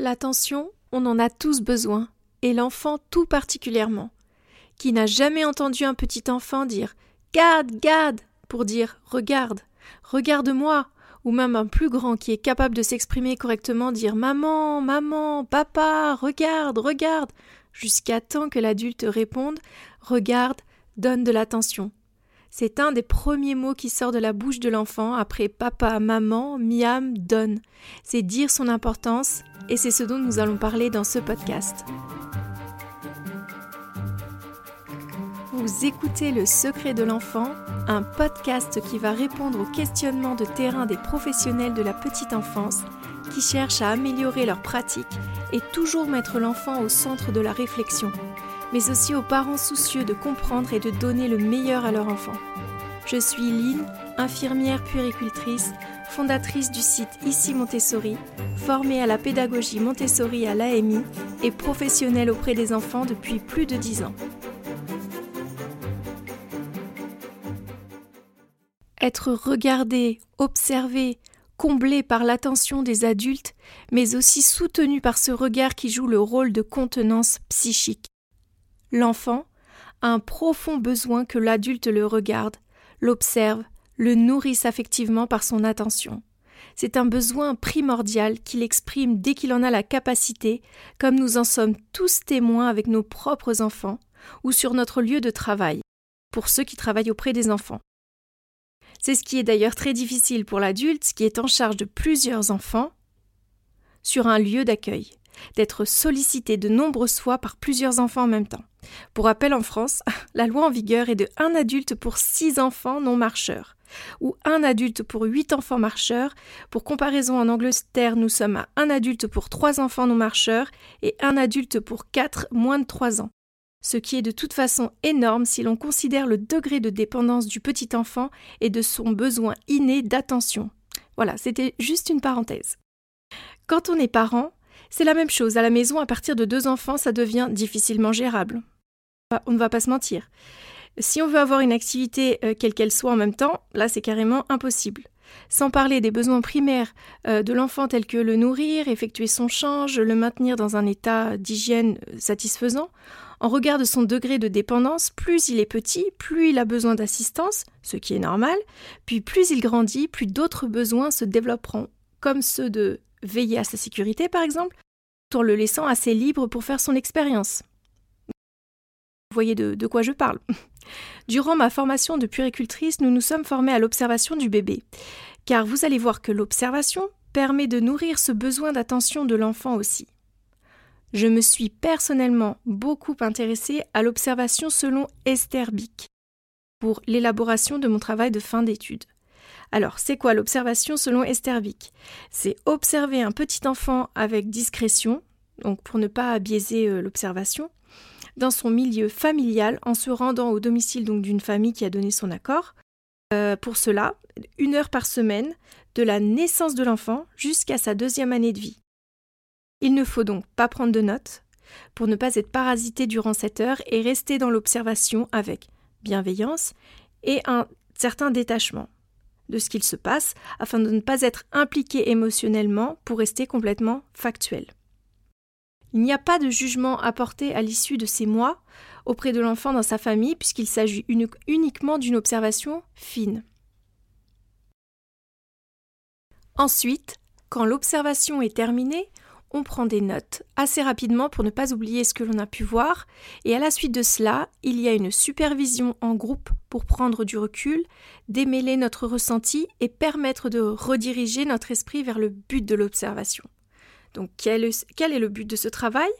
L'attention, on en a tous besoin, et l'enfant tout particulièrement. Qui n'a jamais entendu un petit enfant dire Garde, garde pour dire Regarde, regarde-moi, ou même un plus grand qui est capable de s'exprimer correctement dire Maman, maman, papa, regarde, regarde, jusqu'à temps que l'adulte réponde Regarde, donne de l'attention. C'est un des premiers mots qui sort de la bouche de l'enfant après papa, maman, miam, donne. C'est dire son importance et c'est ce dont nous allons parler dans ce podcast. Vous écoutez Le Secret de l'enfant, un podcast qui va répondre aux questionnements de terrain des professionnels de la petite enfance qui cherchent à améliorer leurs pratiques et toujours mettre l'enfant au centre de la réflexion mais aussi aux parents soucieux de comprendre et de donner le meilleur à leur enfant. Je suis Lynn, infirmière puéricultrice, fondatrice du site Ici Montessori, formée à la pédagogie Montessori à l'AMI et professionnelle auprès des enfants depuis plus de dix ans. Être regardé, observé, comblé par l'attention des adultes, mais aussi soutenu par ce regard qui joue le rôle de contenance psychique. L'enfant a un profond besoin que l'adulte le regarde, l'observe, le nourrisse affectivement par son attention. C'est un besoin primordial qu'il exprime dès qu'il en a la capacité, comme nous en sommes tous témoins avec nos propres enfants ou sur notre lieu de travail, pour ceux qui travaillent auprès des enfants. C'est ce qui est d'ailleurs très difficile pour l'adulte qui est en charge de plusieurs enfants sur un lieu d'accueil d'être sollicité de nombreuses fois par plusieurs enfants en même temps. Pour rappel, en France, la loi en vigueur est de un adulte pour six enfants non marcheurs, ou un adulte pour huit enfants marcheurs. Pour comparaison, en Angleterre, nous sommes à un adulte pour trois enfants non marcheurs et un adulte pour quatre moins de trois ans. Ce qui est de toute façon énorme si l'on considère le degré de dépendance du petit enfant et de son besoin inné d'attention. Voilà, c'était juste une parenthèse. Quand on est parent, c'est la même chose. À la maison, à partir de deux enfants, ça devient difficilement gérable. On ne va pas se mentir. Si on veut avoir une activité euh, quelle qu'elle soit en même temps, là c'est carrément impossible. Sans parler des besoins primaires euh, de l'enfant tels que le nourrir, effectuer son change, le maintenir dans un état d'hygiène euh, satisfaisant, en regard de son degré de dépendance, plus il est petit, plus il a besoin d'assistance, ce qui est normal, puis plus il grandit, plus d'autres besoins se développeront, comme ceux de veiller à sa sécurité par exemple, tout en le laissant assez libre pour faire son expérience. Vous voyez de, quoi je parle. Durant ma formation de puéricultrice, nous nous sommes formés à l'observation du bébé, car vous allez voir que l'observation permet de nourrir ce besoin d'attention de l'enfant aussi. Je me suis personnellement beaucoup intéressée à l'observation selon Esther Bick pour l'élaboration de mon travail de fin d'études. Alors, c'est quoi l'observation selon Estervik C'est observer un petit enfant avec discrétion, donc pour ne pas biaiser euh, l'observation, dans son milieu familial en se rendant au domicile d'une famille qui a donné son accord. Euh, pour cela, une heure par semaine, de la naissance de l'enfant jusqu'à sa deuxième année de vie. Il ne faut donc pas prendre de notes pour ne pas être parasité durant cette heure et rester dans l'observation avec bienveillance et un certain détachement de ce qu'il se passe afin de ne pas être impliqué émotionnellement pour rester complètement factuel. Il n'y a pas de jugement apporté à l'issue de ces mois auprès de l'enfant dans sa famille puisqu'il s'agit uniquement d'une observation fine. Ensuite, quand l'observation est terminée, on prend des notes assez rapidement pour ne pas oublier ce que l'on a pu voir, et à la suite de cela, il y a une supervision en groupe pour prendre du recul, démêler notre ressenti et permettre de rediriger notre esprit vers le but de l'observation. Donc quel est, le but de ce travail?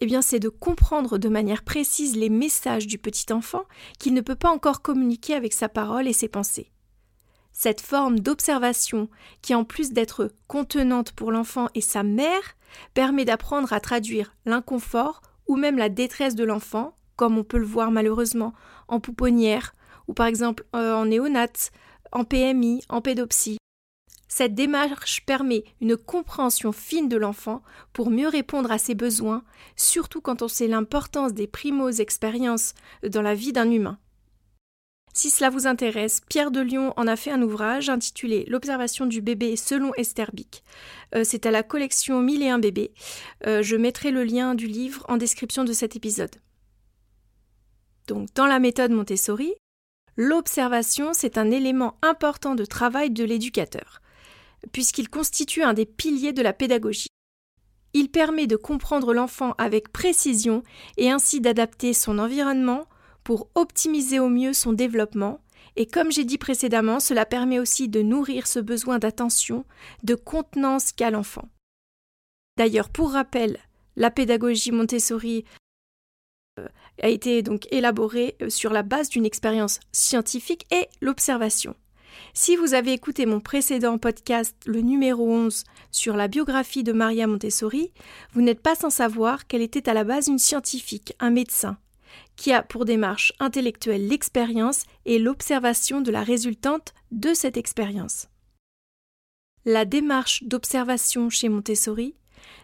Eh bien, c'est de comprendre de manière précise les messages du petit enfant qu'il ne peut pas encore communiquer avec sa parole et ses pensées. Cette forme d'observation, qui en plus d'être contenante pour l'enfant et sa mère, permet d'apprendre à traduire l'inconfort ou même la détresse de l'enfant, comme on peut le voir malheureusement en pouponnière ou par exemple euh, en néonate, en PMI, en pédopsie. Cette démarche permet une compréhension fine de l'enfant pour mieux répondre à ses besoins, surtout quand on sait l'importance des primos expériences dans la vie d'un humain. Si cela vous intéresse, Pierre de Lyon en a fait un ouvrage intitulé L'observation du bébé selon Esther Bick. Euh, c'est à la collection 1001 bébés. Euh, je mettrai le lien du livre en description de cet épisode. Donc, dans la méthode Montessori, l'observation, c'est un élément important de travail de l'éducateur, puisqu'il constitue un des piliers de la pédagogie. Il permet de comprendre l'enfant avec précision et ainsi d'adapter son environnement pour optimiser au mieux son développement, et comme j'ai dit précédemment, cela permet aussi de nourrir ce besoin d'attention, de contenance qu'a l'enfant. D'ailleurs, pour rappel, la pédagogie Montessori euh, a été donc élaborée euh, sur la base d'une expérience scientifique et l'observation. Si vous avez écouté mon précédent podcast, le numéro 11, sur la biographie de Maria Montessori, vous n'êtes pas sans savoir qu'elle était à la base une scientifique, un médecin qui a pour démarche intellectuelle l'expérience et l'observation de la résultante de cette expérience. La démarche d'observation chez Montessori,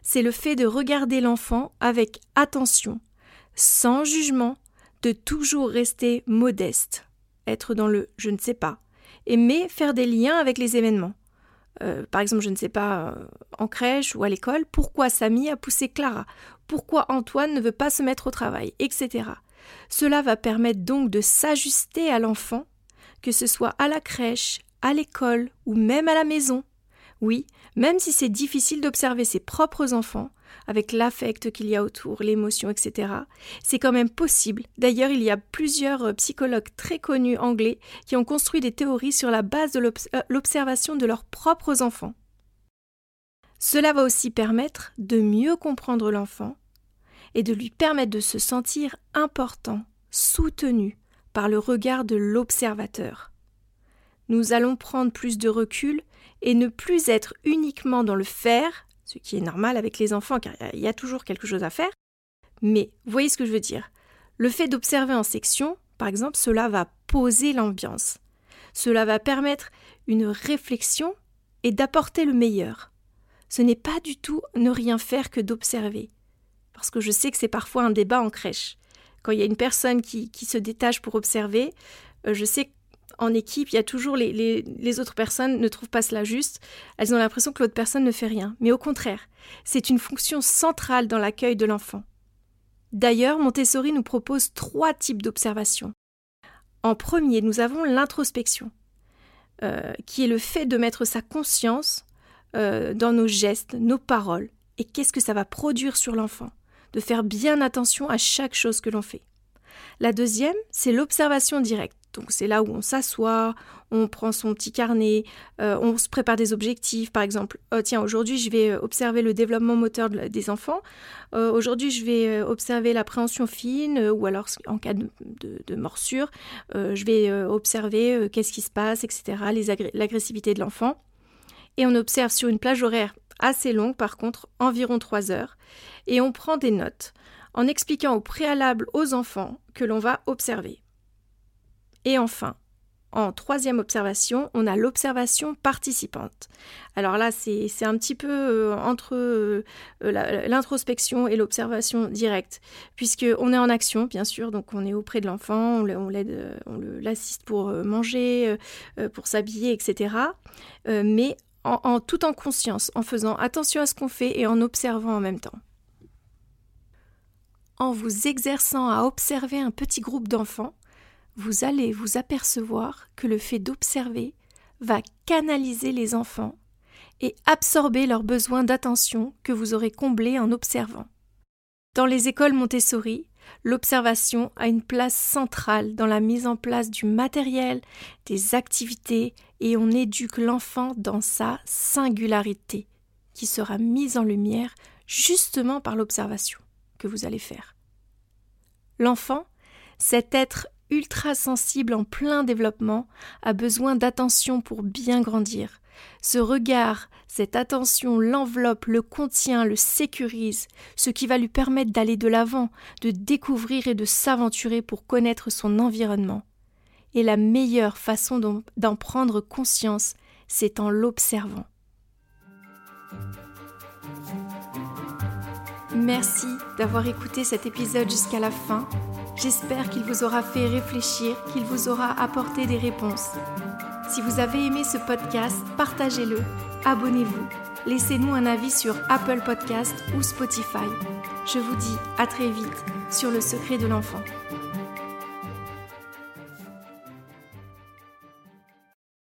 c'est le fait de regarder l'enfant avec attention, sans jugement, de toujours rester modeste, être dans le je ne sais pas, aimer faire des liens avec les événements. Euh, par exemple, je ne sais pas, euh, en crèche ou à l'école, pourquoi Samy a poussé Clara, pourquoi Antoine ne veut pas se mettre au travail, etc. Cela va permettre donc de s'ajuster à l'enfant, que ce soit à la crèche, à l'école ou même à la maison. Oui, même si c'est difficile d'observer ses propres enfants, avec l'affect qu'il y a autour, l'émotion, etc., c'est quand même possible. D'ailleurs, il y a plusieurs euh, psychologues très connus anglais qui ont construit des théories sur la base de euh, l'observation de leurs propres enfants. Cela va aussi permettre de mieux comprendre l'enfant et de lui permettre de se sentir important, soutenu par le regard de l'observateur. Nous allons prendre plus de recul et ne plus être uniquement dans le faire, ce qui est normal avec les enfants car il y a toujours quelque chose à faire, mais voyez ce que je veux dire. Le fait d'observer en section, par exemple, cela va poser l'ambiance. Cela va permettre une réflexion et d'apporter le meilleur. Ce n'est pas du tout ne rien faire que d'observer parce que je sais que c'est parfois un débat en crèche. Quand il y a une personne qui, se détache pour observer, euh, je sais qu'en équipe, il y a toujours les, autres personnes ne trouvent pas cela juste. Elles ont l'impression que l'autre personne ne fait rien. Mais au contraire, c'est une fonction centrale dans l'accueil de l'enfant. D'ailleurs, Montessori nous propose trois types d'observation. En premier, nous avons l'introspection, euh, qui est le fait de mettre sa conscience euh, dans nos gestes, nos paroles, et qu'est-ce que ça va produire sur l'enfant de faire bien attention à chaque chose que l'on fait. La deuxième, c'est l'observation directe. Donc c'est là où on s'assoit, on prend son petit carnet, euh, on se prépare des objectifs. Par exemple, oh, tiens, aujourd'hui je vais euh, observer le développement moteur des enfants. Euh, aujourd'hui je vais observer l'appréhension fine ou alors en cas de, de morsure, je vais observer qu'est-ce qui se passe, etc. L'agressivité de l'enfant. Et on observe sur une plage horaire assez longue par contre, environ 3 heures, et on prend des notes en expliquant au préalable aux enfants que l'on va observer. Et enfin, en troisième observation, on a l'observation participante. Alors là, c'est un petit peu euh, entre euh, l'introspection et l'observation directe, puisqu'on est en action, bien sûr, donc on est auprès de l'enfant, on l'assiste pour euh, manger, pour s'habiller, etc. mais en, tout en conscience, en faisant attention à ce qu'on fait et en observant en même temps. En vous exerçant à observer un petit groupe d'enfants, vous allez vous apercevoir que le fait d'observer va canaliser les enfants et absorber leurs besoins d'attention que vous aurez comblés en observant. Dans les écoles Montessori, l'observation a une place centrale dans la mise en place du matériel, des activités, et on éduque l'enfant dans sa singularité, qui sera mise en lumière justement par l'observation que vous allez faire. L'enfant, cet être ultra sensible en plein développement, a besoin d'attention pour bien grandir. Ce regard, cette attention l'enveloppe, le contient, le sécurise, ce qui va lui permettre d'aller de l'avant, de découvrir et de s'aventurer pour connaître son environnement. Et la meilleure façon d'en prendre conscience, c'est en l'observant. Merci d'avoir écouté cet épisode jusqu'à la fin. J'espère qu'il vous aura fait réfléchir, qu'il vous aura apporté des réponses. Si vous avez aimé ce podcast, partagez-le, abonnez-vous, laissez-nous un avis sur Apple Podcast ou Spotify. Je vous dis à très vite sur le secret de l'enfant.